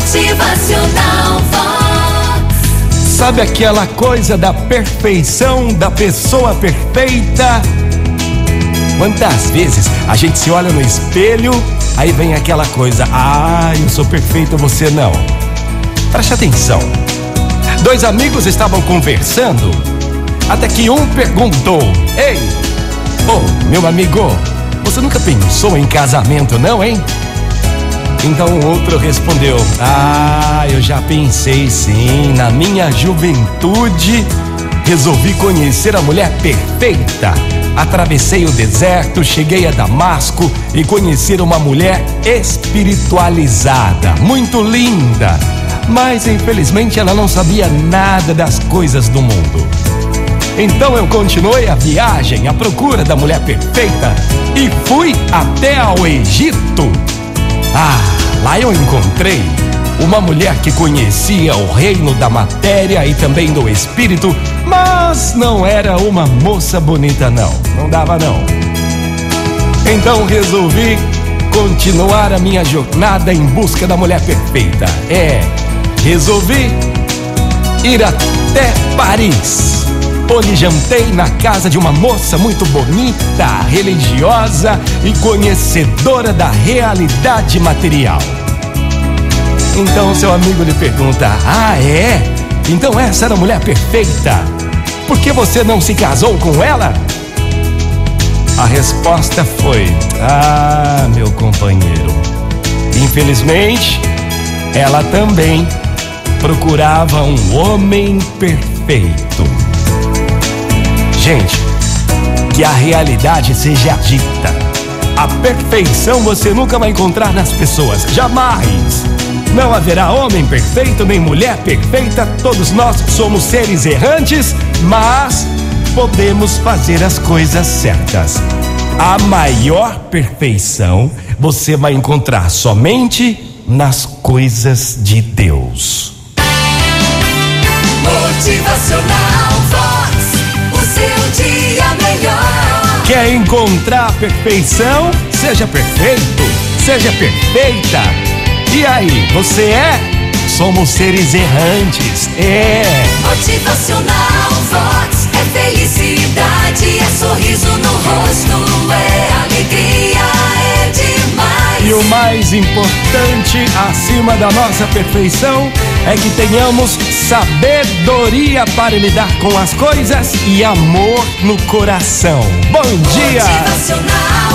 Motivacional. Sabe aquela coisa da perfeição, da pessoa perfeita? Quantas vezes a gente se olha no espelho, aí vem aquela coisa: ah, eu sou perfeito, você não. Preste atenção. Dois amigos estavam conversando, até que um perguntou: Ei, ô meu amigo, você nunca pensou em casamento, não, hein? Então o outro respondeu: Ah, eu já pensei sim. Na minha juventude, resolvi conhecer a mulher perfeita. Atravessei o deserto, cheguei a Damasco e conheci uma mulher espiritualizada, muito linda. Mas infelizmente ela não sabia nada das coisas do mundo. Então eu continuei a viagem à procura da mulher perfeita e fui até ao Egito. Ah, lá eu encontrei uma mulher que conhecia o reino da matéria e também do espírito, mas não era uma moça bonita, não. Não dava, não. Então resolvi continuar a minha jornada em busca da mulher perfeita. É, resolvi ir até Paris. Onde jantei na casa de uma moça muito bonita, religiosa e conhecedora da realidade material. Então seu amigo lhe pergunta: Ah, é? Então essa era a mulher perfeita. Por que você não se casou com ela? A resposta foi: Ah, meu companheiro. Infelizmente, ela também procurava um homem perfeito. Gente, que a realidade seja dita. A perfeição você nunca vai encontrar nas pessoas, jamais. Não haverá homem perfeito nem mulher perfeita, todos nós somos seres errantes, mas podemos fazer as coisas certas. A maior perfeição você vai encontrar somente nas coisas de Deus. Motivacional Quer encontrar a perfeição? Seja perfeito, seja perfeita. E aí, você é? Somos seres errantes. É. Motivacional o mais importante, acima da nossa perfeição, é que tenhamos sabedoria para lidar com as coisas e amor no coração. Bom dia!